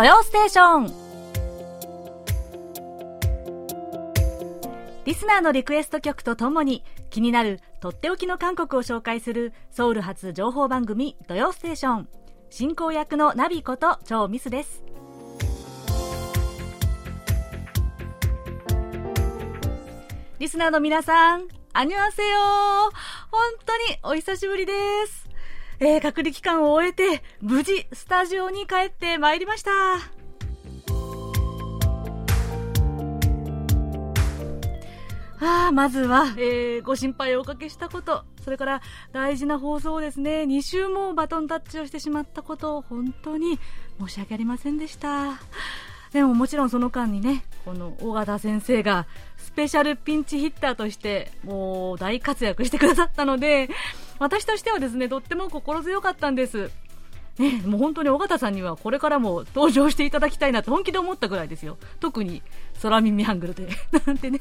土曜ステーション。リスナーのリクエスト曲とともに気になるとっておきの韓国を紹介するソウル発情報番組土曜ステーション。進行役のナビこと超ミスです。リスナーの皆さん、あにわせよ本当にお久しぶりです。えー、隔離期間を終えて、無事、スタジオに帰ってまいりました。あ、まずは、えー、ご心配をおかけしたこと、それから大事な放送をですね、2週もバトンタッチをしてしまったことを本当に申し訳ありませんでした。でももちろんその間にね、この尾形先生がペシャルピンチヒッターとしてもう大活躍してくださったので、私としてはですね、とっても心強かったんです。ね、もう本当に尾形さんにはこれからも登場していただきたいなと本気で思ったぐらいですよ。特に空耳ハングルで。なんてね。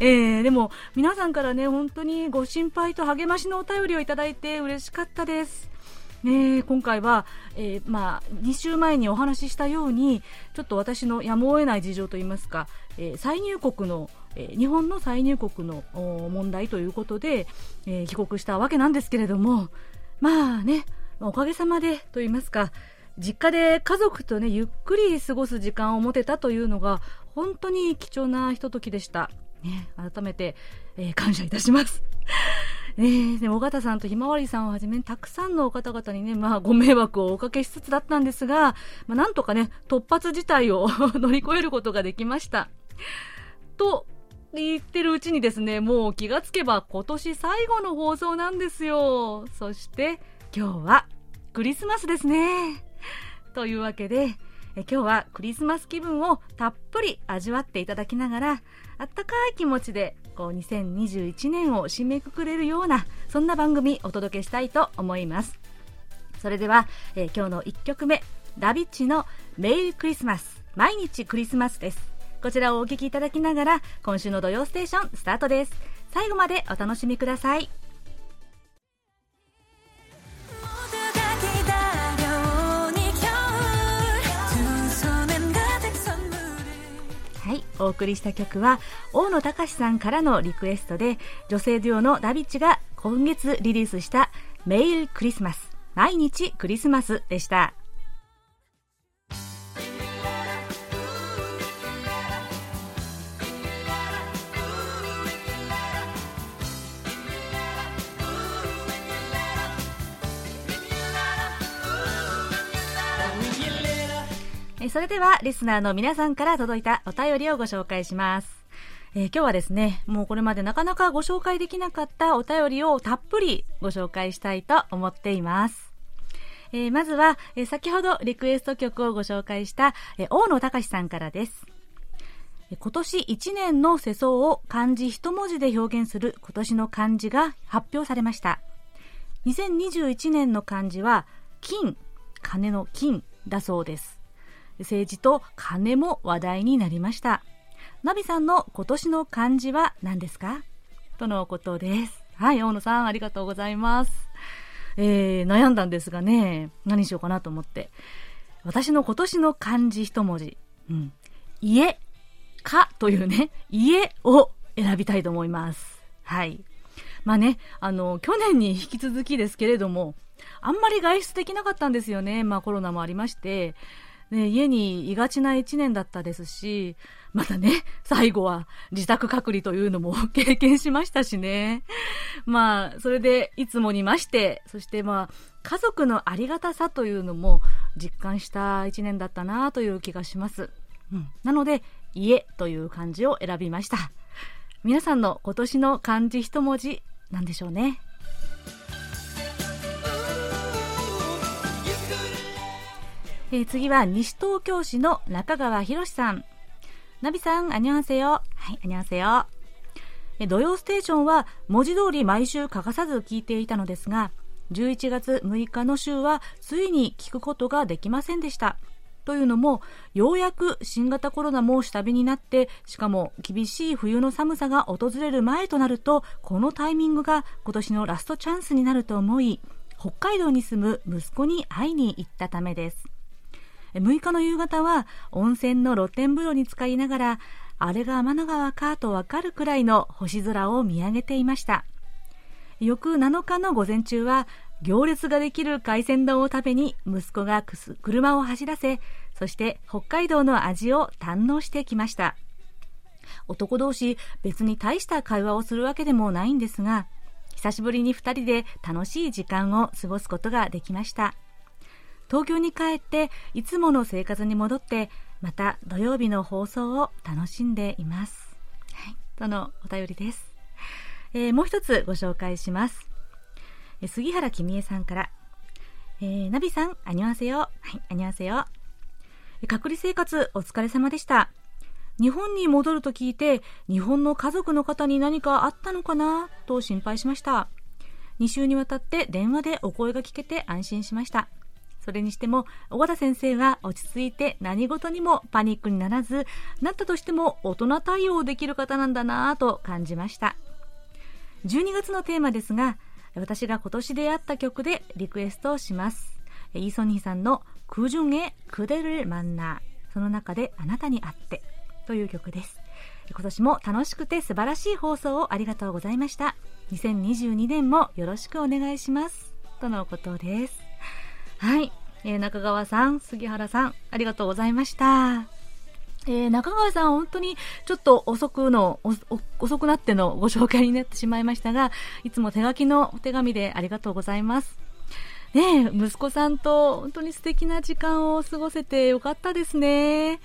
えー、でも皆さんからね、本当にご心配と励ましのお便りをいただいて嬉しかったです。ね、今回は、えー、まあ、2週前にお話ししたようにちょっと私のやむを得ない事情といいますか、えー、再入国の、えー、日本の再入国の問題ということで、え帰国したわけなんですけれどもまあねおかげさまでと言いますか実家で家族とねゆっくり過ごす時間を持てたというのが本当に貴重なひとときでした、ね、改めて、え感謝いたします。えー、で尾形さんとひまわりさんをはじめたくさんの方々にね、まあ、ご迷惑をおかけしつつだったんですが、まあ、なんとかね、突発事態を 乗り越えることができました。と言ってるうちにですね、もう気がつけば今年最後の放送なんですよ。そして今日はクリスマスですね。というわけで、え今日はクリスマス気分をたっぷり味わっていただきながら、あったかい気持ちでこう2021年を締めくくれるようなそんな番組お届けしたいと思います。それでは、えー、今日の1曲目ダビッチのメイクリスマス毎日クリスマスです。こちらをお聴きいただきながら今週の土曜ステーションスタートです。最後までお楽しみください。お送りした曲は大野隆さんからのリクエストで女性デュオのダビッチが今月リリースしたメイルクリスマス。毎日クリスマスでした。えそれではリスナーの皆さんから届いたお便りをご紹介します。えー、今日はですね、もうこれまでなかなかご紹介できなかったお便りをたっぷりご紹介したいと思っています。えー、まずは、えー、先ほどリクエスト曲をご紹介した、え大野隆さんからです。今年1年の世相を漢字一文字で表現する今年の漢字が発表されました。2021年の漢字は金、金の金だそうです。政治と金も話題になりました。ナビさんの今年の漢字は何ですか？とのことです。はい、大野さん、ありがとうございます。えー、悩んだんですがね、何しようかなと思って。私の今年の漢字一文字。うん。家、かというね、家を選びたいと思います。はい。まあね、あの、去年に引き続きですけれども、あんまり外出できなかったんですよね。まあコロナもありまして。ね、家にいがちな一年だったですし、またね、最後は自宅隔離というのも 経験しましたしね。まあ、それでいつもにまして、そしてまあ、家族のありがたさというのも実感した一年だったなという気がします。うん。なので、家という漢字を選びました。皆さんの今年の漢字一文字、なんでしょうね。えー、次は西東京市の中川博さん。ナビさん、あにゃんせよ。はい、あにゃんせよ。土曜ステーションは文字通り毎週欠かさず聞いていたのですが、11月6日の週はついに聞くことができませんでした。というのも、ようやく新型コロナも下火になって、しかも厳しい冬の寒さが訪れる前となると、このタイミングが今年のラストチャンスになると思い、北海道に住む息子に会いに行ったためです。6日の夕方は温泉の露天風呂に浸かりながら、あれが天の川かとわかるくらいの星空を見上げていました。翌7日の午前中は、行列ができる海鮮丼を食べに息子が車を走らせ、そして北海道の味を堪能してきました。男同士別に大した会話をするわけでもないんですが、久しぶりに2人で楽しい時間を過ごすことができました。東京に帰っていつもの生活に戻ってまた土曜日の放送を楽しんでいます。はい、とのお便りです。えー、もう一つご紹介します。え杉原君江さんから、えー、ナビさん、あにわせよ。はい、あにわせよ。隔離生活お疲れ様でした。日本に戻ると聞いて、日本の家族の方に何かあったのかな？と心配しました。2週にわたって電話でお声が聞けて安心しました。それにしても、小和田先生は落ち着いて何事にもパニックにならず、なったとしても大人対応できる方なんだなぁと感じました。12月のテーマですが、私が今年出会った曲でリクエストをします。イーソニーさんの空中へくれるマンナー、その中であなたに会ってという曲です。今年も楽しくて素晴らしい放送をありがとうございました。2022年もよろしくお願いします。とのことです。はい。えー、中川さん、杉原さん、ありがとうございました。えー、中川さん、本当にちょっと遅くの、遅くなってのご紹介になってしまいましたが、いつも手書きのお手紙でありがとうございます。ね息子さんと本当に素敵な時間を過ごせてよかったですね。い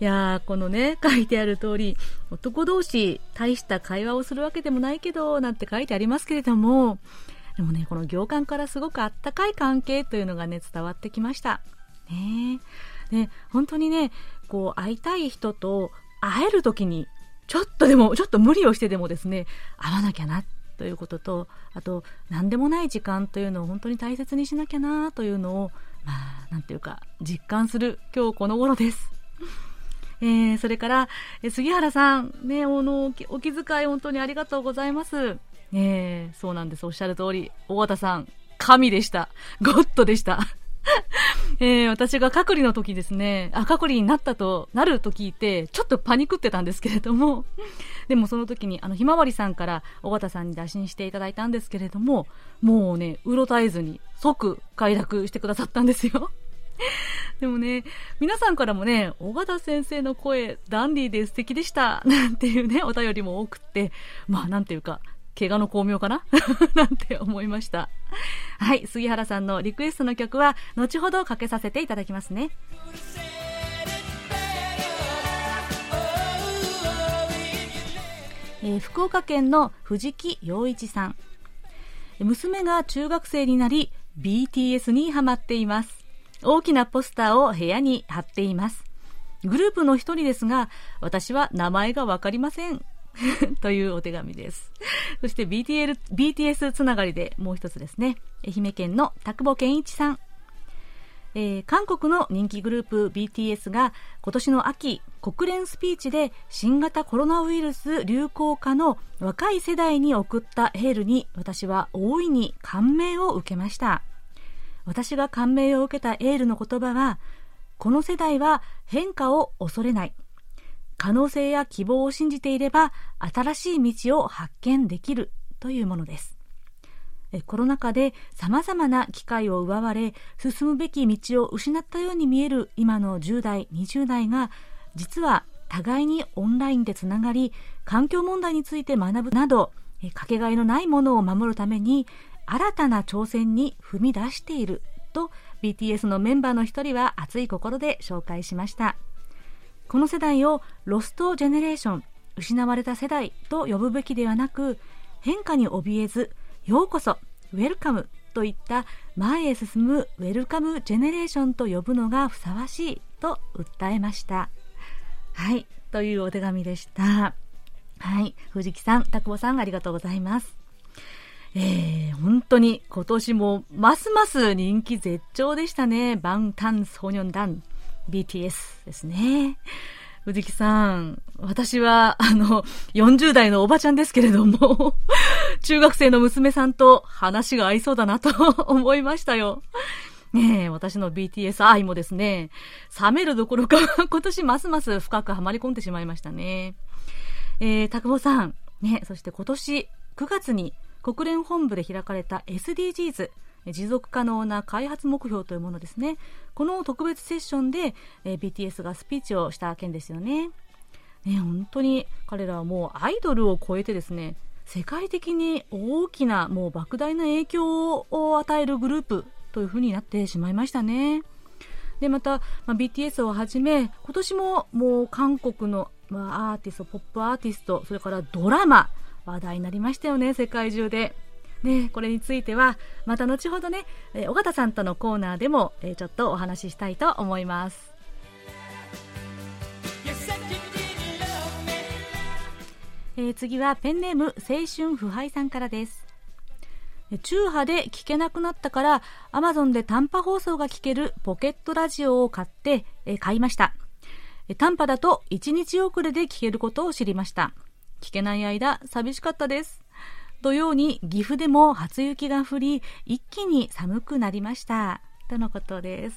やー、このね、書いてある通り、男同士、大した会話をするわけでもないけど、なんて書いてありますけれども、でもね、この行間からすごくあったかい関係というのがね、伝わってきました。ねで、本当にね、こう、会いたい人と会える時に、ちょっとでも、ちょっと無理をしてでもですね、会わなきゃなということと、あと、何でもない時間というのを本当に大切にしなきゃなというのを、まあ、なんていうか、実感する今日この頃です。えー、それから、え杉原さん、ね、あの、お気遣い本当にありがとうございます。え、そうなんです。おっしゃる通り、大和田さん、神でした。ゴッドでした。えー、私が隔離の時ですね、あ、隔離になったと、なると聞いて、ちょっとパニクってたんですけれども、でもその時に、あの、ひまわりさんから尾形さんに打診していただいたんですけれども、もうね、うろたえずに即快諾してくださったんですよ。でもね、皆さんからもね、小形先生の声、ダンディーで素敵でした、なんていうね、お便りも多くって、まあ、なんていうか、怪我の巧妙かな？なんて思いました。はい、杉原さんのリクエストの曲は、後ほどかけさせていただきますね。えー、福岡県の藤木陽一さん。娘が中学生になり、BTS にハマっています。大きなポスターを部屋に貼っています。グループの一人ですが、私は名前がわかりません。というお手紙です。そして BTL BTS つながりでもう一つですね。愛媛県の田久保健一さん。えー、韓国の人気グループ BTS が今年の秋国連スピーチで新型コロナウイルス流行下の若い世代に送ったエールに私は大いに感銘を受けました私が感銘を受けたエールの言葉は、この世代は変化を恐れない。可能性や希望を信じていれば、新しい道を発見できるというものです。コロナ禍で様々な機会を奪われ、進むべき道を失ったように見える今の10代、20代が、実は互いにオンラインでつながり、環境問題について学ぶなど、かけがえのないものを守るために新たな挑戦に踏み出していると BTS のメンバーの一人は熱い心で紹介しましたこの世代をロストジェネレーション失われた世代と呼ぶべきではなく変化に怯えずようこそ Welcome といった前へ進む Welcome Generation と呼ぶのがふさわしいと訴えました。はいというお手紙でした。はい藤木さん田久保さんありがとうございます。えー、本当に今年もますます人気絶頂でしたね。バンタンソニョンダン BTS ですね。藤木さん、私は、あの、40代のおばちゃんですけれども、中学生の娘さんと話が合いそうだなと 思いましたよ。ねえ、私の BTS 愛もですね、冷めるどころか 今年ますます深くはまり込んでしまいましたね。えー、たくぼさん、ね、そして今年9月に国連本部で開かれた SDGs、持続可能な開発目標というものですね。この特別セッションで、え、BTS がスピーチをした件ですよね。ね、本当に彼らはもうアイドルを超えてですね、世界的に大きなもう莫大な影響を与えるグループというふうになってしまいましたね。でまた、まあ、BTS をはじめ今年ももう韓国の、まあ、アーティストポップアーティストそれからドラマ話題になりましたよね世界中で。ね、これについてはまた後ほどね、え尾形さんとのコーナーでも、えちょっとお話ししたいと思います。えー、次はペンネーム青春腐敗さんからです。中波で聞けなくなったから Amazon で短波放送が聞けるポケットラジオを買って、えー、買いました。短波だと1日遅れで聞けることを知りました。聞けない間寂しかったです。土曜に岐阜でも初雪が降り一気に寒くなりました。とのことです。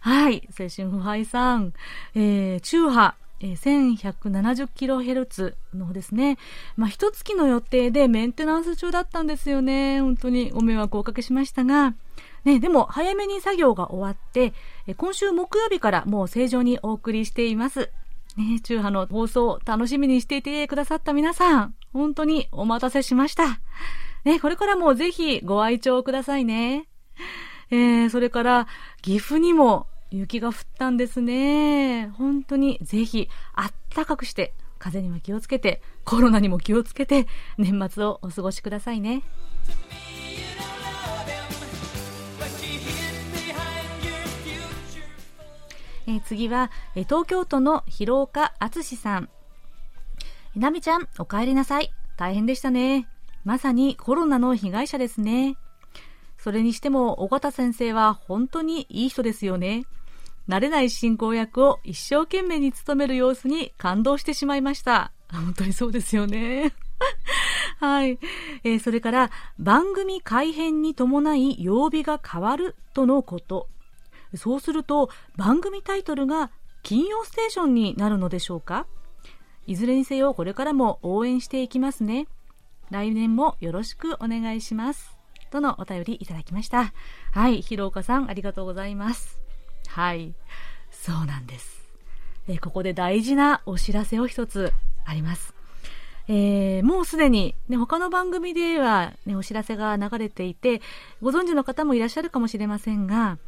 はい。青春腐敗さん、えー、中波。えー、1170kHz のですね、まあ、一月の予定でメンテナンス中だったんですよね。本当に。ご迷惑をおかけしましたが、ね、でも早めに作業が終わって、え今週木曜日からもう正常にお送りしています。ね、中波の放送楽しみにしていてくださった皆さん、本当にお待たせしました。ね、これからもぜひご愛聴くださいね。えー、それから岐阜にも雪が降ったんですね。本当にぜひあったかくして、風にも気をつけて、コロナにも気をつけて、年末をお過ごしくださいね。えー、次は、え、東京都の広岡敦さん。なみちゃん、お帰りなさい。大変でしたね。まさにコロナの被害者ですね。それにしても、尾形先生は本当にいい人ですよね。慣れない進行役を一生懸命に務める様子に感動してしまいました。本当にそうですよね。はい。えー、それから、番組改編に伴い曜日が変わるとのこと。そうすると、番組タイトルが金曜ステーションになるのでしょうか？いずれにせよ、これからも応援していきますね。来年もよろしくお願いします。とのお便りいただきました。はい、広岡さん、ありがとうございます。はい、そうなんです。えここで大事なお知らせを一つあります。えー、もうすでに、ね、他の番組では、ね、お知らせが流れていて、ご存知の方もいらっしゃるかもしれませんが、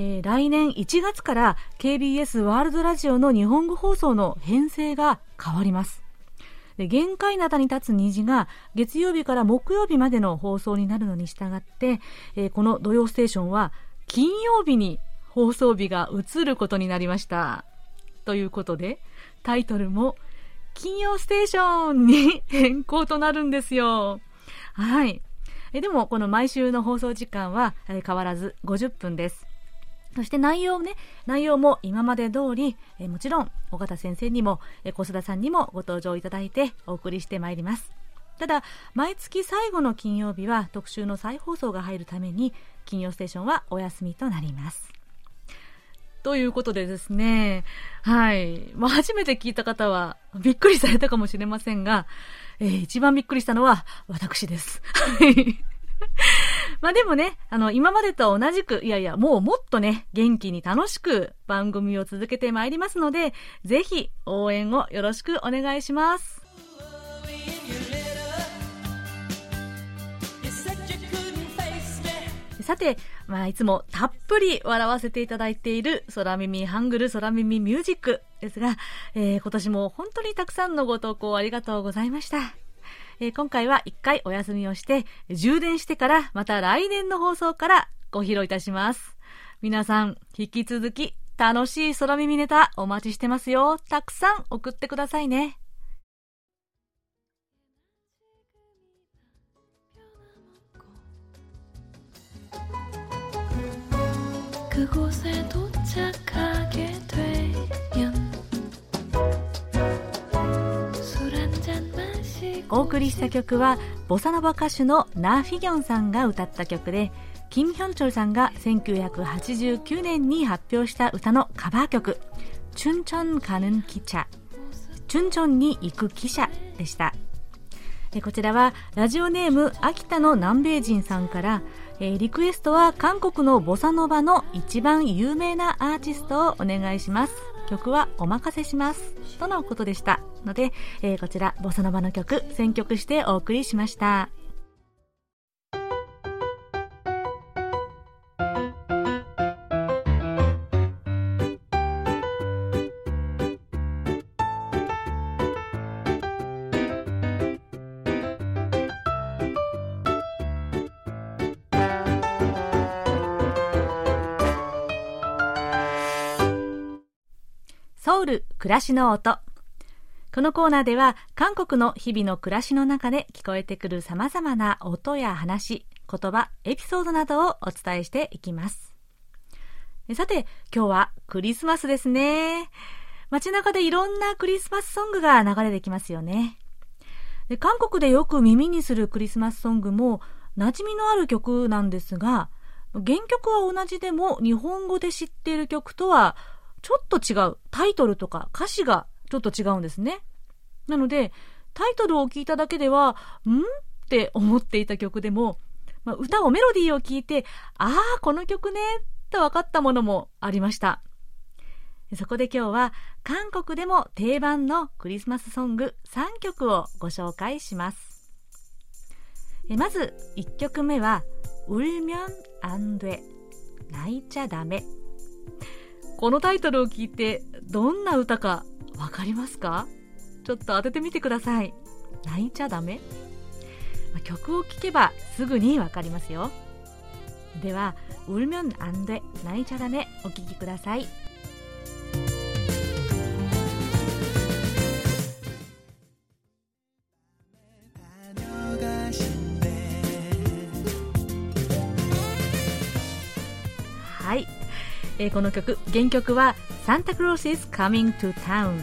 えー、来年1月から KBS ワールドラジオの日本語放送の編成が変わります。で限界灘に立つ虹が月曜日から木曜日までの放送になるのに従って、えー、この土曜ステーションは金曜日に放送日が移ることになりました。ということで、タイトルも、金曜ステーションに変更となるんですよ。はい。えでも、この毎週の放送時間は変わらず50分です。そして内容ね、内容も今まで通り、えもちろん、尾形先生にも、え小須田さんにもご登場いただいてお送りしてまいります。ただ、毎月最後の金曜日は特集の再放送が入るために、金曜ステーションはお休みとなります。ということでですね、はい。まあ、初めて聞いた方は、びっくりされたかもしれませんが、えー、一番びっくりしたのは、私です。はい。まあでもね、あの、今までと同じく、いやいや、もうもっとね、元気に楽しく番組を続けてまいりますので、ぜひ応援をよろしくお願いします。さて、まあ、いつもたっぷり笑わせていただいている空耳ハングル空耳ミュージックですが、えー、今年も本当にたくさんのご投稿ありがとうございました。えー、今回は一回お休みをして、充電してからまた来年の放送からご披露いたします。皆さん、引き続き楽しい空耳ネタお待ちしてますよ。たくさん送ってくださいね。 그곳에 도 お送りした曲はボサノバ歌手のナー・フィギョンさんが歌った曲でキム・ヒョンチョルさんが1989年に発表した歌のカバー曲「チュンチョン가는汽車」「チャ」「チュンチョンに行く汽車」でした。こちらはラジオネーム秋田の南米人さんからえリクエストは韓国のボサノバの一番有名なアーティストをお願いします。曲はお任せします。とのことでした。ので、えー、こちらボサノバの曲選曲してお送りしました。ソウル暮らしの音。このコーナーでは韓国の日々の暮らしの中で聞こえてくる様々な音や話、言葉、エピソードなどをお伝えしていきます。さて、今日はクリスマスですね。街中でいろんなクリスマスソングが流れてきますよね。で韓国でよく耳にするクリスマスソングも馴染みのある曲なんですが、原曲は同じでも日本語で知っている曲とはちょっと違う。タイトルとか歌詞がちょっと違うんですね。なので、タイトルを聞いただけでは、んって思っていた曲でも、まあ、歌をメロディーを聞いて、ああ、この曲ね、と分かったものもありました。そこで今日は韓国でも定番のクリスマスソング3曲をご紹介します。まず1曲目は、울면안 돼、 泣いちゃダメ。このタイトルを聞いてどんな歌かわかりますか ちょっと当ててみてください泣いちゃダメ曲を聴けばすぐにわかりますよでは「울면안돼泣いちゃダメ」お聴きくださいはいえー、この曲原曲は「サンタクロース is coming to town」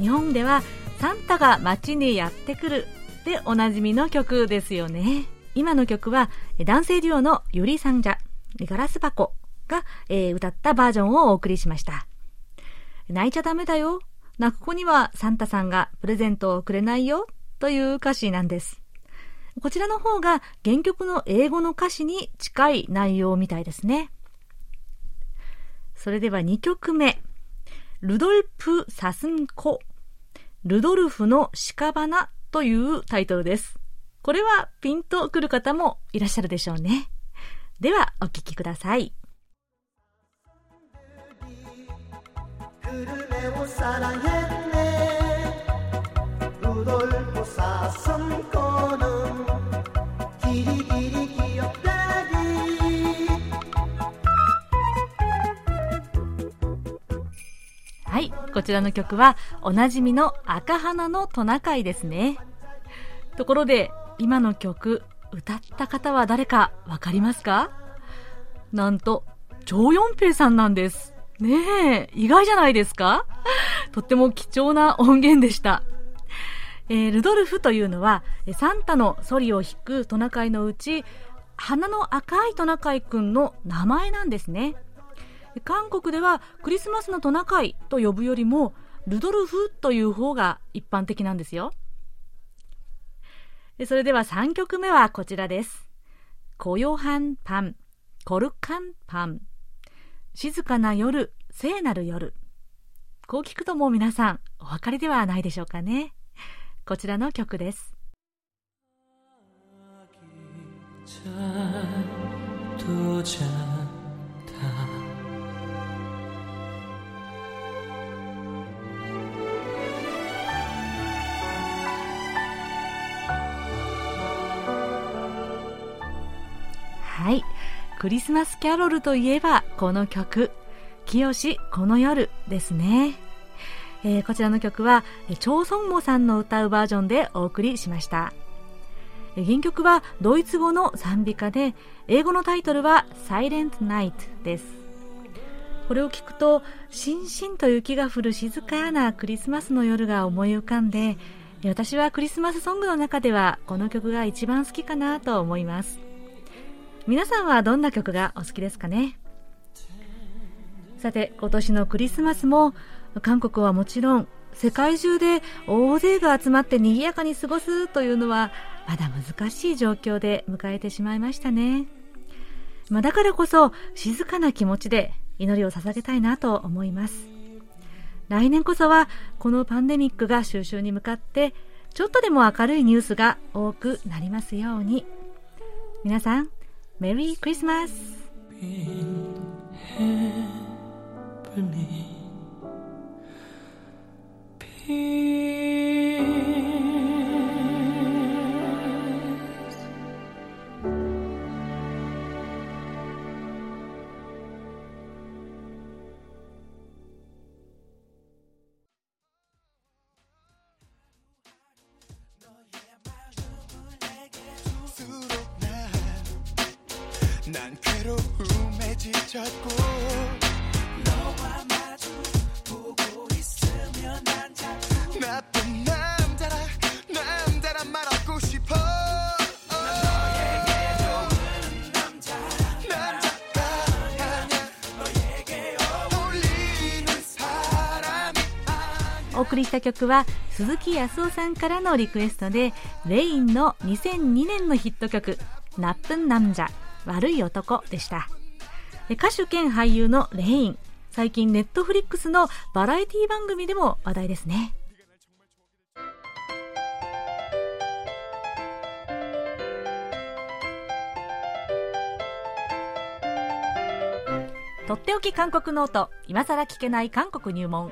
日本では「 サンタが街にやってくる」でおなじみの曲ですよね今の曲は男性デュオのユリ・サンジャガラス箱が、えー、歌ったバージョンをお送りしました泣いちゃダメだよ泣く子にはサンタさんがプレゼントをくれないよという歌詞なんですこちらの方が原曲の英語の歌詞に近い内容みたいですね。それでは2曲目。ルドルプ・サスンコ。ルドルフの屍というタイトルです。これはピンとくる方もいらっしゃるでしょうね。では、お聴きください。ルドルフ、はい、こちらの曲はおなじみの赤花のトナカイですね。ところで、今の曲、歌った方は誰かわかりますか？なんと、チョウヨンペイさんなんです。ねえ、意外じゃないですか？とっても貴重な音源でした。えー、ルドルフというのは、サンタのソリを引くトナカイのうち、鼻の赤いトナカイくんの名前なんですね。韓国ではクリスマスのトナカイと呼ぶよりもルドルフという方が一般的なんですよ。それでは3曲目はこちらです。コヨハンパンコルカンパン静かな夜聖なる夜。こう聞くともう皆さんお分かりではないでしょうかね。こちらの曲です。はい。クリスマスキャロルといえばこの曲「清この夜」ですね、えー、こちらの曲はチョソンモさんの歌うバージョンでお送りしました。原曲はドイツ語の賛美歌で英語のタイトルは「Silent Night」です。これを聞くとしんしんと雪が降る静かなクリスマスの夜が思い浮かんで私はクリスマスソングの中ではこの曲が一番好きかなと思います。皆さんはどんな曲がお好きですかね？さて今年のクリスマスも韓国はもちろん世界中で大勢が集まって賑やかに過ごすというのはまだ難しい状況で迎えてしまいましたね、まあ、だからこそ静かな気持ちで祈りを捧げたいなと思います。来年こそはこのパンデミックが収集に向かってちょっとでも明るいニュースが多くなりますように。皆さんメリー 난 괴로움에 지쳤고 너와 마주 보고 있으면 난 자꾸 나쁜 남자라 남자란 말하고 싶어 너에게 좋은 남자 남자가 아니야 너에게 어울리는 사람이 お送りした曲は鈴木康夫さんからのリクエストでレインの2002年のヒット曲「ナップンナムジャ 悪い男」でした。歌手兼俳優のレイン。最近ネットフリックスのバラエティ番組でも話題ですね。とっておき韓国ノート。今さら聞けない韓国入門。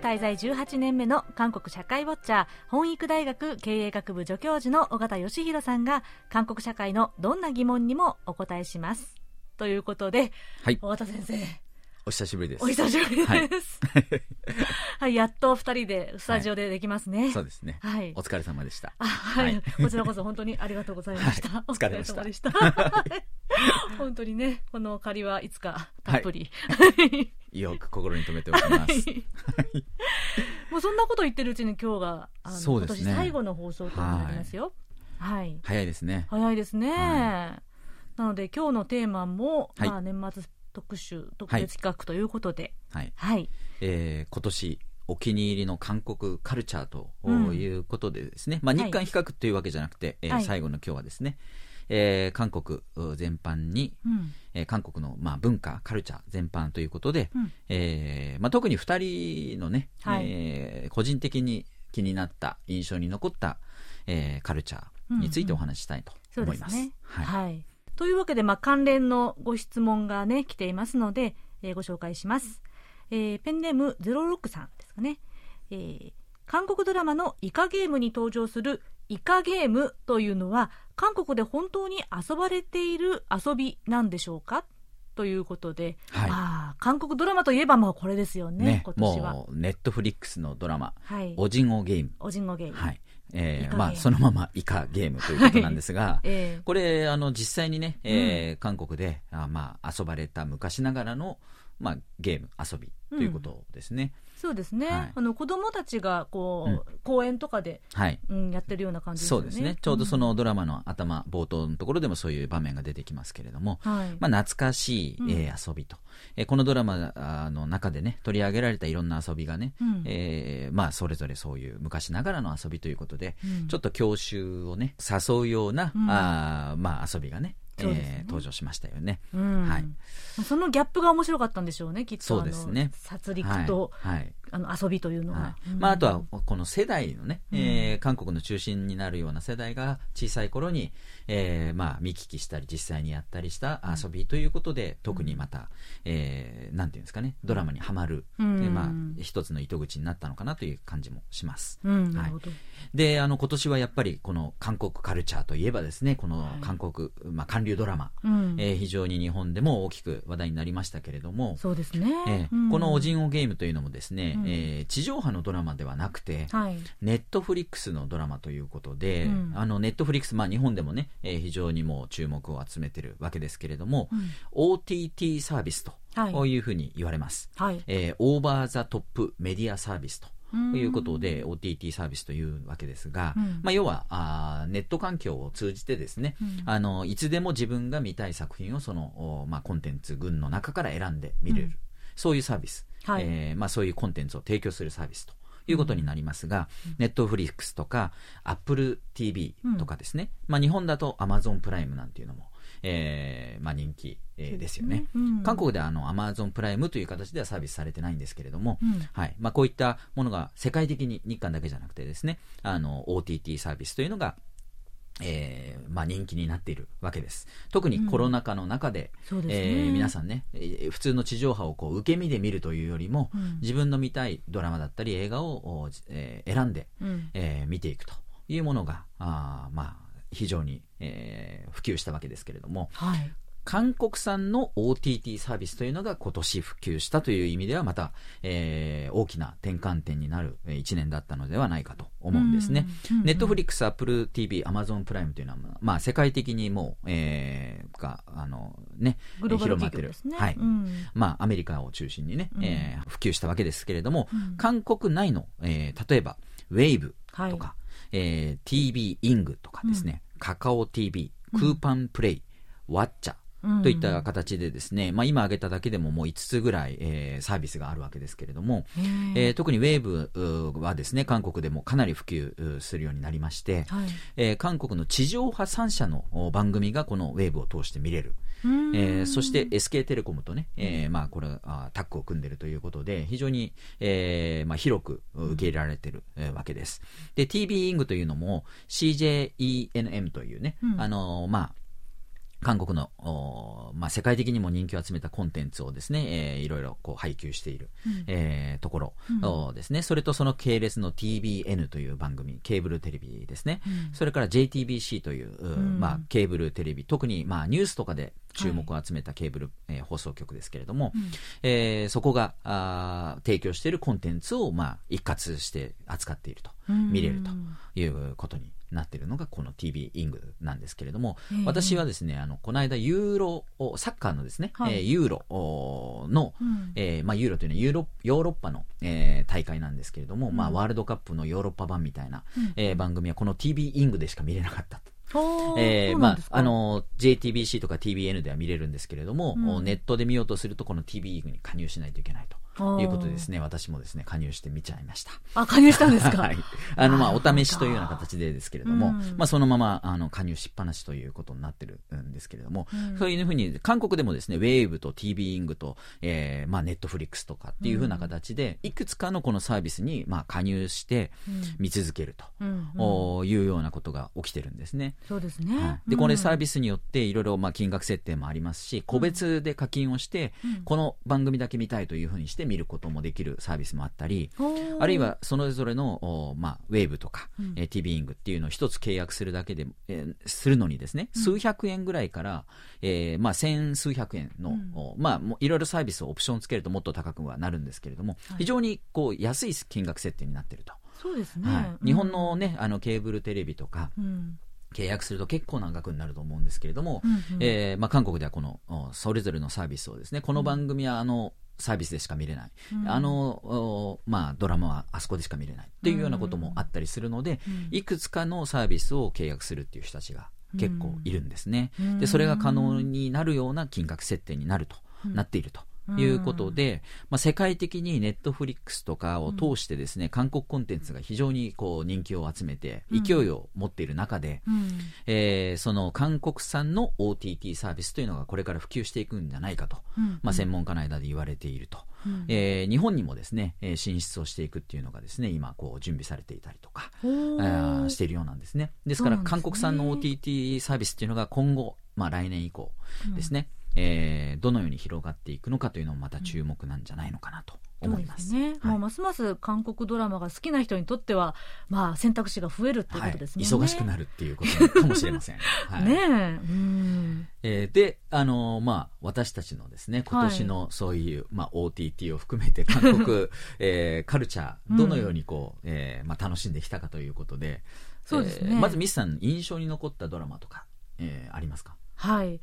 滞在18年目の韓国社会ウォッチャー本育大学経営学部助教授の尾形義弘さんが韓国社会のどんな疑問にもお答えします。ということで、はい。尾形先生。お久しぶりです。お久しぶりです、は はいい、やっと二人でスタジオでできますね、そうですね。はい。お疲れ様でした。あはい、はい。こちらこそ本当にありがとうございました。はい。お疲れ様でした。はい 本当にね、この借りはいつかたっぷり。はい よく心に留めておきます。もうそんなこと言ってるうちに今日があの、ね今年最後の放送となりますよ。はい。早いですね。早いですね。はなので今日のテーマも、はいまあ年末特集特別企画ということで、はい。はい。えー今年、お気に入りの韓国カルチャーとうんいうことでですね、まあはい日韓比較というわけじゃなくて、えーはい最後の今日はですね、えー韓国う全般に、うん。えー韓国の、まあ、文化、カルチャー全般ということで、うんえーまあ、特に2人のね、はいえー個人的に気になった、印象に残った、えーカルチャーについてお話ししたいと思います。ですね。はいはい。というわけで、まあ、関連のご質問がね、来ていますので、えーご紹介します。えーペンネーム06さんですかね。えー韓国ドラマのイカゲームに登場するイカゲームというのは、韓国で本当に遊ばれている遊びなんでしょうか？ということで、はいまあ、韓国ドラマといえばもうこれですよね、ね今年は。もう、ネットフリックスのドラマ、はい。おじんおゲーム。おじんごゲーム。はい。えー、まあ、そのままイカゲームということなんですが、えーこれ、あの、実際にね、えー韓国で、あまあ、遊ばれた昔ながらの、まあ、ゲーム、遊びということですね。そうですね、はい。あの子供たちがこう、公園とかで、はい。うん、やってるような感じですよね。そうですね。ちょうどそのドラマの頭、冒頭のところでもそういう場面が出てきますけれども、うん、はい。まあ、懐かしい、うん。えー遊びと、えーこのドラマあの中でね、取り上げられたいろんな遊びがね、うん。えーまあ、それぞれそういう昔ながらの遊びということで、うん。ちょっと教習をね、誘うような、うん。あーまあ、遊びがね、ねえー登場しましたよね。うん。はい。そのギャップが面白かったんでしょうね、きっと。そうですね。あの殺戮と、はい。はいあの遊びというのは。はい。うん。まあ、あとはこの世代のね、えー韓国の中心になるような世代が小さい頃に、えーまあ、見聞きしたり実際にやったりした遊びということで、特にまた、えーなんていうんですかねドラマにはまる、うん。でまあ、一つの糸口になったのかなという感じもします。うん、なるほど。であの今年はやっぱりこの韓国カルチャーといえばですねこの韓国、まあ、韓流ドラマ、うん。えー非常に日本でも大きく話題になりましたけれども、そうですね。えーうん。このおじんおゲームというのもですね、うんえー地上波のドラマではなくて、はい。ネットフリックスのドラマということで、うん。あのネットフリックス、まあ、日本でもね、えー非常にもう注目を集めてるわけですけれども、うん。OTT サービスとはい。こういうふうに言われます。はい。えーオーバーザトップメディアサービスとうん。いうことで、OTT サービスというわけですが、うん。まあ、要はあーネット環境を通じてですね、うん。あのいつでも自分が見たい作品をその、おまあ、コンテンツ群の中から選んで見れる、うん。そういうサービス、はい。えーまあ、そういうコンテンツを提供するサービスということになりますが、ネットフリックスとか Apple TV とかですね、まあ、日本だと Amazon プライムなんていうのも、えーまあ、人気、えーですよね。うん。韓国ではあの Amazon プライムという形ではサービスされてないんですけれども、うん。はい。まあ、こういったものが世界的に日韓だけじゃなくてですねあの OTT サービスというのが、えーまあ、人気になっているわけです。特にコロナ禍の中で,、そうですね。えー皆さんね、えー普通の地上波をこう受け身で見るというよりも、うん。自分の見たいドラマだったり映画を、おえー選んで、うん。えー見ていくというものがあー、まあ、非常に、えー普及したわけですけれども、はい。韓国産の OTT サービスというのが今年普及したという意味ではまた、えー大きな転換点になる1年だったのではないかと思うんですね。ネットフリックス、アップル TV、アマゾンプライムというのは、まあ、世界的にもう、えーが、あの、ね、広まってる。はい。うん。まあ、アメリカを中心にね、うん。えー普及したわけですけれども、うん。韓国内の、えー例えば、ウェイブとか、はえー TV イングとかですね、カカオ TV、クーパンプレイ、ワッチャ、うんといった形でですね、まあ、今挙げただけでももう5つぐらい、えーサービスがあるわけですけれども、えー特にウェーブうーはですね、韓国でもかなり普及うーするようになりまして、はい。えー韓国の地上波3社のお番組がこのウェーブを通して見れる。うんえーそして SK テレコムとね、えーまあこれあタッグを組んでいるということで、非常に、えーまあ、広く受け入れられている、えーわけです。で、TV イングというのも CJENM というね、うんあのーまあ、韓国の、まあ、世界的にも人気を集めたコンテンツをですね、えーいろいろこう配給している、うん。えーところ、ですね。それとその系列の TBN という番組、ケーブルテレビですね。うん。それから JTBC という、まあ、ケーブルテレビ、特に、まあ、ニュースとかで注目を集めたケーブル、えー放送局ですけれども、うん。えーそこがあー提供しているコンテンツを、まあ、一括して扱っていると、うん。見れるということになっているのがこの TV イングなんですけれども、ええ。私はですね、あの、この間ユーロ、おサッカーのですね、はい。えーユーロおの、うん。えーまあ、ユーロというのはユーロヨーロッパの、えー大会なんですけれども、まあ、うんワールドカップのヨーロッパ版みたいな、うん。えー番組はこの TV イングでしか見れなかったと。えーまああの、JTBC とか TBN では見れるんですけれども、うん。ネットで見ようとすると、この TV イングに加入しないといけないということでですね、私もですね、加入して見ちゃいました。あ、加入したんですか？はい。あの、まあ、お試しというような形でですけれども、うん。まあ、そのまま、あの、加入しっぱなしということになってるんですけれども、うん。そういうふうに、韓国でもですね、ウェーブと TV イングと、えー、まあ、ネットフリックスとかっていうふうな形で、いくつかのこのサービスに、まあ、加入してうん。見続けると、うんいうようなことが起きてるんですね。そうですね。はい、でこれサービス、スによっていろいろまあ金額設定もありますし個別で課金をしてうん。この番組だけ見たいというふうにして見ることもできるサービスもあったりあるいはそれぞれのおまあウェーブとか、うん。えー TV イングっていうのを一つ契約するだけで、えーするのにですね数百円ぐらいから、えーまあ千数百円の、うん。おまあもういろいろサービスをオプションつけるともっと高くはなるんですけれども、はい。非常にこう安い金額設定になっていると。そうですね。はい、日本のね、あのケーブルテレビとかうん、契約すると結構な額になると思うんですけれども、うんうん。えーまあ、韓国ではこのおそれぞれのサービスをですねこの番組はあのサービスでしか見れない、うん。あのおまあ、ドラマはあそこでしか見れないっていうようなこともあったりするので、うん。いくつかのサービスを契約するっていう人たちが結構いるんですね、うん。でそれが可能になるような金額設定になると、うん。なっているということで、まあ、世界的にネットフリックスとかを通してですね、韓国コンテンツが非常にこう人気を集めて勢いを持っている中で、うん。えーその韓国産の OTT サービスというのがこれから普及していくんじゃないかと、うん。まあ、専門家の間で言われていると、うん。えー日本にもですね、えー進出をしていくっていうのがですね今こう準備されていたりとか、おえーーしているようなんですね。ですから韓国産の OTT サービスっていうのが今後、まあ、来年以降ですね、えーどのように広がっていくのかというのもまた注目なんじゃないのかなと思います。すね、はいもうますます韓国ドラマが好きな人にとっては、まあ、選択肢が増えるっていうことですね。はい、忙しくなるっていうことかもしれません。はいねえ。うん。えーで、あのーまあ、私たちのですね、今年のそういう、まあ、OTT を含めて韓国、えーカルチャー、どのようにこう、えーまあ、楽しんできたかということで、そうですねえーまずミスさん、印象に残ったドラマとか、えーありますか？はい。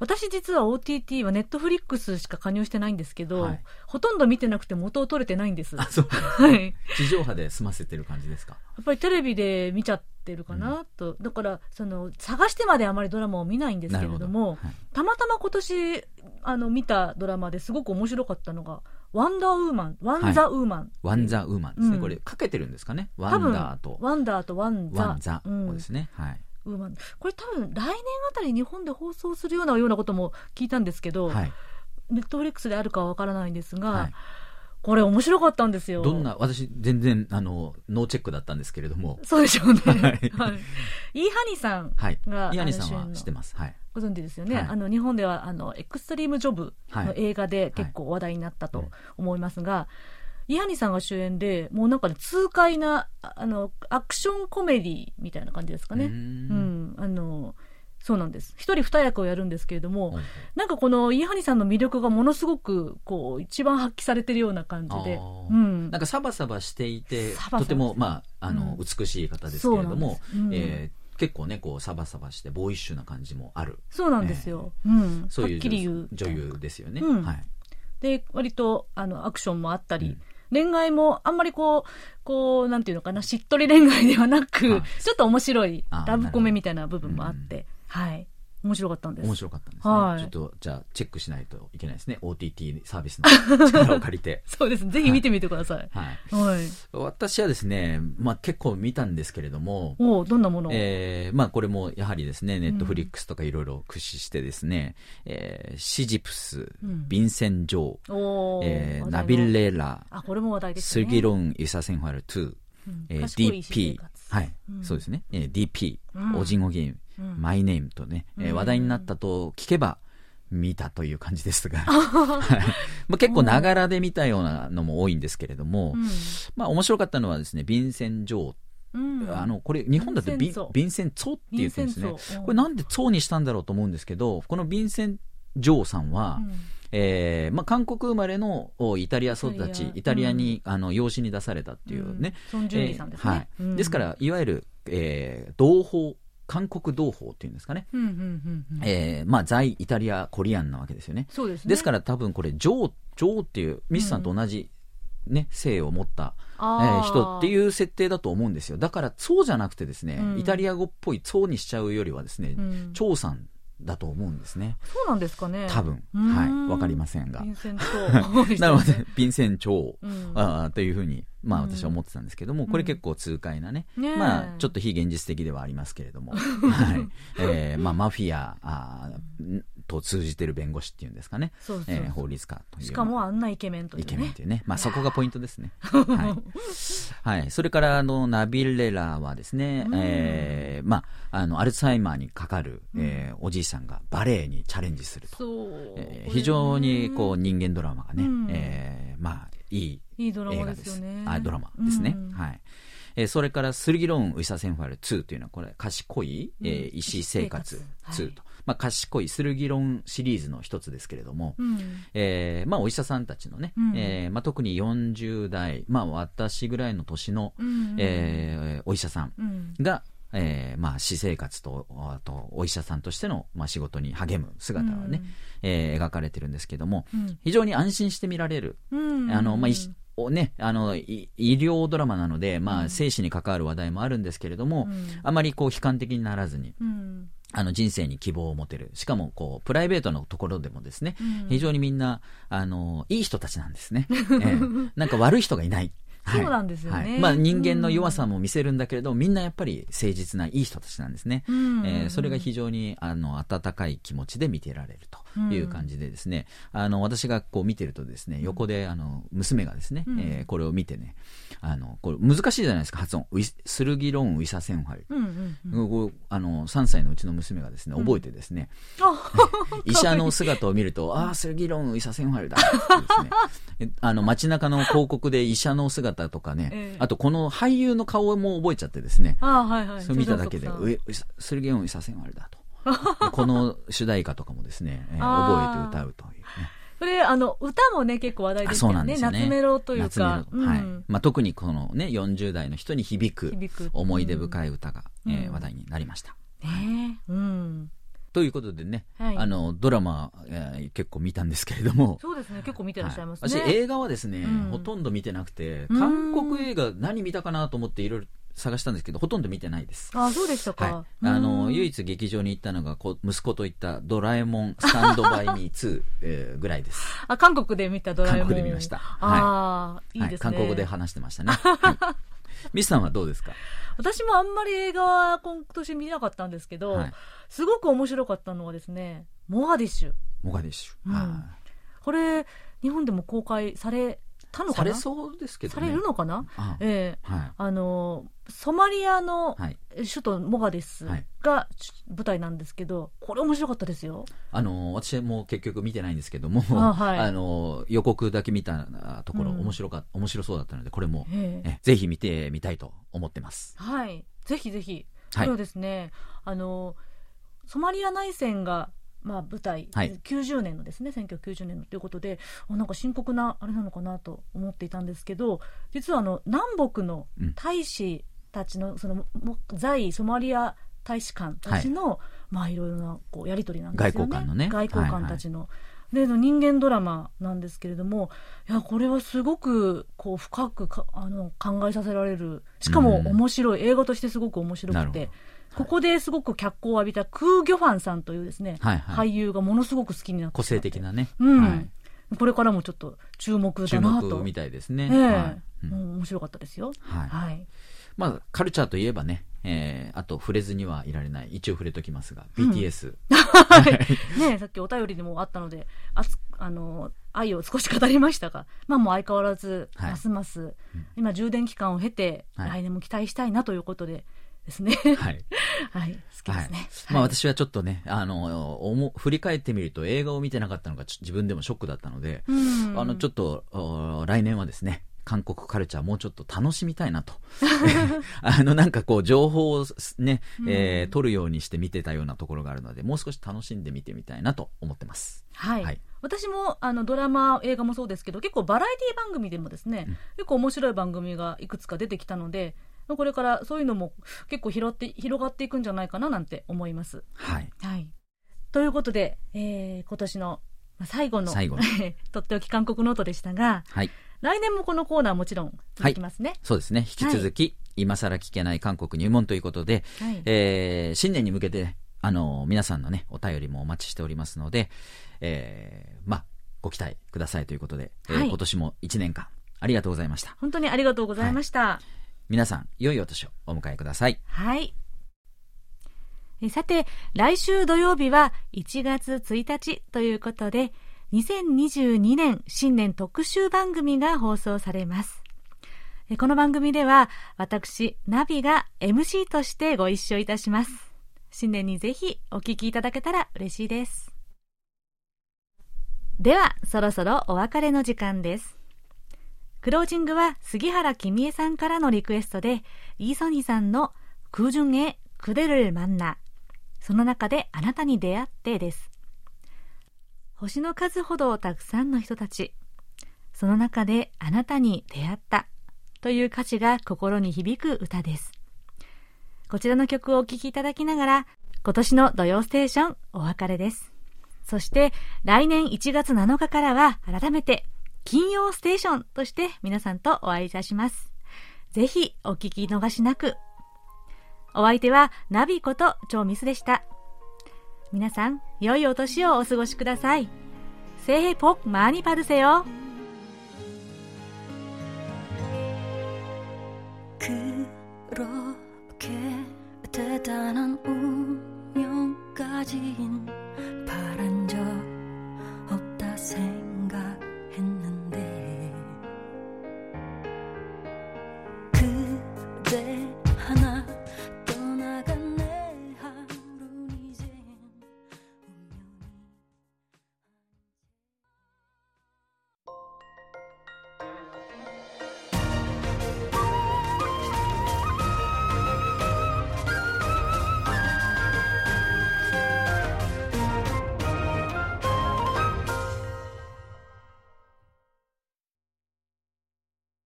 私実は OTT はネットフリックスしか加入してないんですけど、はいほとんど見てなくて元を取れてないんです。あ、そう。はい。や 地上波で済ませてる感じですか？っぱりテレビで見ちゃってるかなと。だから、その、探してまであまりドラマを見ないんですけれども、はいたまたま今年、あの、見たドラマですごく面白かったのが、ワンダーウーマン、ワンザウーマン。ワンザウーマンですね。うんこれ、かけてるんですかね？ワンダーと、ワンダーとワンザ。ワンザうんですね。はい。ウーマン。これ多分来年あたり日本で放送するようなようなことも聞いたんですけど、はい。ネットフリックスであるかはわからないんですが、はいこれ面白かったんですよ。どんな、私、全然、あの、ノーチェックだったんですけれども、そうでしょうね。はいはい。イ・ハニさんはい。が、イ・ハニさんは知ってます。はい。ご存知ですよね。はいあの、日本では、あの、エクストリームジョブの映画で結構話題になったと思いますが、イーハニさんが主演で、もうなんかね、痛快な、ああの、アクションコメディみたいな感じですかね。うーうんん。あの、そうなんです。一人二役をやるんですけれども、はいなんかこのイーハニさんの魅力がものすごく、こう、一番発揮されてるような感じで。うんなんかサバサバしていてサバサバとても、まあ、あの、うん美しい方ですけれども、そうなんえー結構ねこうサバサバしてボーイッシュな感じもあるそうなんですよ。うん。そういはっきり言うう。女優ですよね、うんはい、で、割と、あの、アクションもあったり、うん恋愛もあんまりこう、こう、なんていうのかな、しっとり恋愛ではなくあ、ちょっと面白いあラブコメみたいな部分もあって、はい。面白かったんです。面白かったんですね、はい。ちょっとじゃあチェックしないといけないですね。OTT サービスの 力を借りて。そうです。ぜひ見てみてください。はい。はい。私はですね、まあ、結構見たんですけれども、おうどんなものを、えーまあ、これもやはりですね、ネットフリックスとかいろいろ駆使してですね、えーシジプス、うん。ビンセン・ジョー、おーえーナビル・レーラ、あ、これも話題ですね。スギロン・ユサセンファル2、うん。えー DP 活、はい、うん。そうですね、えー DP、うん。オジンゴゲーム、うんマイネームとね、えーうん。話題になったと聞けば、見たという感じですが、はい まあ、結構ながらで見たようなのも多いんですけれども、まあ面白かったのはですね、ビンセン・ジョー。うん。うんあの、これ、日本だとビンビンセンツォって言ってるんですね。これなんでツォにしたんだろうと思うんですけど、このビンセン・ジョーさんは、うん。えーまあ、韓国生まれのおイタリア育ち、イイタリア。タリアに、あの養子に出されたっていうね。ですね。はい。か、ら、いわゆる、えー同胞、韓国同胞っていうんですかね。在イタリア、コリアンなわけですよね。そうですね。ですから多分これ、ジョー、ジョーっていう、ミスさんと同じ、ね、性を持った、えー人ってう。いう設定だと思うんですよ。だから、そうじゃなくてですね、うんイタリア語っぽいそうにしちゃうよりはですね、うん張さんだと思うんですね。そうなんですかね。多分。うんはい。わかりませんがヴィ。ンセント なので、ヴィンセン長、うんあーというふうに、まあうん私は思ってたんですけども、これ結構痛快なね、ねえまあちょっと非現実的ではありますけれども、はい。えーまあマフィアあーと通じてる弁護士っていうんですかね、そえー法律家という。しかもあんなイケメンというイね。ケメンというね。まあ そこがポイントですね。はい。はい。それから、あの、ナビレラはですね、うんえーまあ、あの、アルツハイマーにかかる、えーおじいさんがバレエにチャレンジすると。えー非常にこう人間ドラマがね、うんえーまあいいいいドラマ映画ですね。あドラマですね、うんはいえーそれから「スルギローン・ウィサセンファル2」というのはこれ賢い、えーうん医師生活医師生活2と、まあ、賢いスルギロンシリーズの一つですけれども、うん。えーまあ、お医者さんたちのね、うんえーまあ、特に40代、まあ、私ぐらいの年の、うんえーお医者さんうん。が、えーまあ、私生活とあとお医者さんとしての、まあ、仕事に励む姿がね、えー描かれてるんですけどもうん。非常に安心して見られる、うん。あのまあいしおね、あのい医療ドラマなので、まあ、うん生死に関わる話題もあるんですけれども、うんあまりこう悲観的にならずにうん。あの人生に希望を持てる。しかもこうプライベートのところでもですね、うん。非常にみんなあのいい人たちなんですね、ええ。なんか悪い人がいないそうなんですよね。はい。まあ、人間の弱さも見せるんだけれど、みんなやっぱり誠実ないい人たちなんですね。うん。えーそれが非常にあの温かい気持ちで見てられるという感じでですね、あの私がこう見てるとですね横であの娘がですね、うん。えーこれを見てねあのこれ難しいじゃないですか発音。ウィスルギロンウィサセンハル、うんうんうん。こうあの3歳のうちの娘がですね覚えてですね、医者の姿を見ると、ああ、スルギロン・ウィサセンハルだってですね。えあの街中の広告で医者の姿とかね、ええ。あとこの俳優の顔も覚えちゃってですね、ああはいはい。それ見ただけで、ジョジョンソクウィウィスルギロン・ウィサセンハルだと。この主題歌とかもですね、えーあー。覚えて歌うというね。それあの歌もね結構話題でしたよね。なんですよね。夏メロというか。ロはい。うん。まあ、特にこのね、40代の人に響く思い出深い歌が、うん。えー話題になりました。ねえ。うんということでね、はい。あの、ドラマ、えー結構見たんですけれども、そうですね結構見てらっしゃいますね、はい。私映画はですね、うん。ほとんど見てなくてうん。韓国映画何見たかなと思っていろいろ探したんですけどほとんど見てないです。あそうでしたか、はい、あの唯一一劇場に行ったのがこう息子と行った「ドラえもんスタンドバイミー2」えーぐらいです、あ韓国で見たドラえもん。韓国で見ました。ああ、い、いはい、ですね、韓国で話してましたね、はい、ミスさんはどうですか？私もあんまり映画は今年見なかったんですけど、はい。すごく面白かったのはですねモガディシュ。モガディシュ、うん。はこれ日本でも公開されたのかな？されそうですけどね。されるのかな？あええ。はあのソマリアの首都モガディシュはい。が舞台なんですけど、これ面白かったですよ。あの私も結局見てないんですけどもあはい。あの予告だけ見たところ、うん。面白か面白そうだったのでこれもええ。えぜひ見てみたいと思ってます。はい、ぜひぜひ。こはい。れはですね、あのソマリア内戦がまあ舞台、はい。90年のですね、1990年のということで、あなんか深刻なあれなのかなと思っていたんですけど、実はあの南北のうん。大使たちの、そのも在ソマリア大使館たちの、まあいろいろなこうやり取りなんですよね。外交官のね。外交官たちの。での人間ドラマなんですけれどもいやこれはすごくこう深くかあの考えさせられる。しかもうん。面白い、映画としてすごく面白くて。なるほどここですごく脚光を浴びたクー・ギョファンさんというですね、はいはい。俳優がものすごく好きになって個性的なね、うん。はい、これからもちょっと注目注だなと。目みたいですね。ええ。はい。うん。面白かったですよ。はい。はい。まあ、カルチャーといえばね、えーあと触れずにはいられない、一応触れときますが、うん。BTS。ねさっきお便りでもあったのであつあの愛を少し語りましたが、まあ、もう相変わらずはいます。ます、今充電期間を経て、はい。来年も期待したいなということでですね。はい。はい好きはいですね、まあはい私はちょっとね、あの、おも振り返ってみると映画を見てなかったのが自分でもショックだったので、うん。あの、ちょっと、お来年はですね、韓国カルチャーもうちょっと楽しみたいなと。あの、なんかこう、情報をね、えーうん取るようにして見てたようなところがあるので、もう少し楽しんで見てみたいなと思ってます。はい、はい。私もあのドラマ、映画もそうですけど結構バラエティ番組でもですね、うん。結構面白い番組がいくつか出てきたのでこれからそういうのも結構拾って広がっていくんじゃないかななんて思います。はい。はい、ということで、えー今年のまあ最後の最後の とっておき韓国ノートでしたがはい。来年もこのコーナーもちろん続きますね。そうですね。引き続き、今更聞けない韓国入門ということで、はいえー新年に向けて、あの、皆さんのね、お便りもお待ちしておりますので、えーまあ、ご期待くださいということで、えーはい今年も1年間、ありがとうございました。本当にありがとうございました。皆さん、良いお年をお迎えください。はい。さて、来週土曜日は1月1日ということで、2022年新年特集番組が放送されます。この番組では、私、ナビが MC としてご一緒いたします。新年にぜひお聞きいただけたら嬉しいです。では、そろそろお別れの時間です。クロージングは杉原君江さんからのリクエストで、イーソニさんの空順へくでるまんな。その中であなたに出会ってです。星の数ほどたくさんの人たち。その中であなたに出会った。という歌詞が心に響く歌です。こちらの曲をお聴きいただきながら、今年の土曜ステーションお別れです。そして来年1月7日からは改めて金曜ステーションとして皆さんとお会いいたします。ぜひお聞き逃しなく。お相手はナビこと超ミスでした。皆さん、良いお年をお過ごしください。새해복많이받으세요 그렇게 대단한 운명까진 바란 적 없다 생각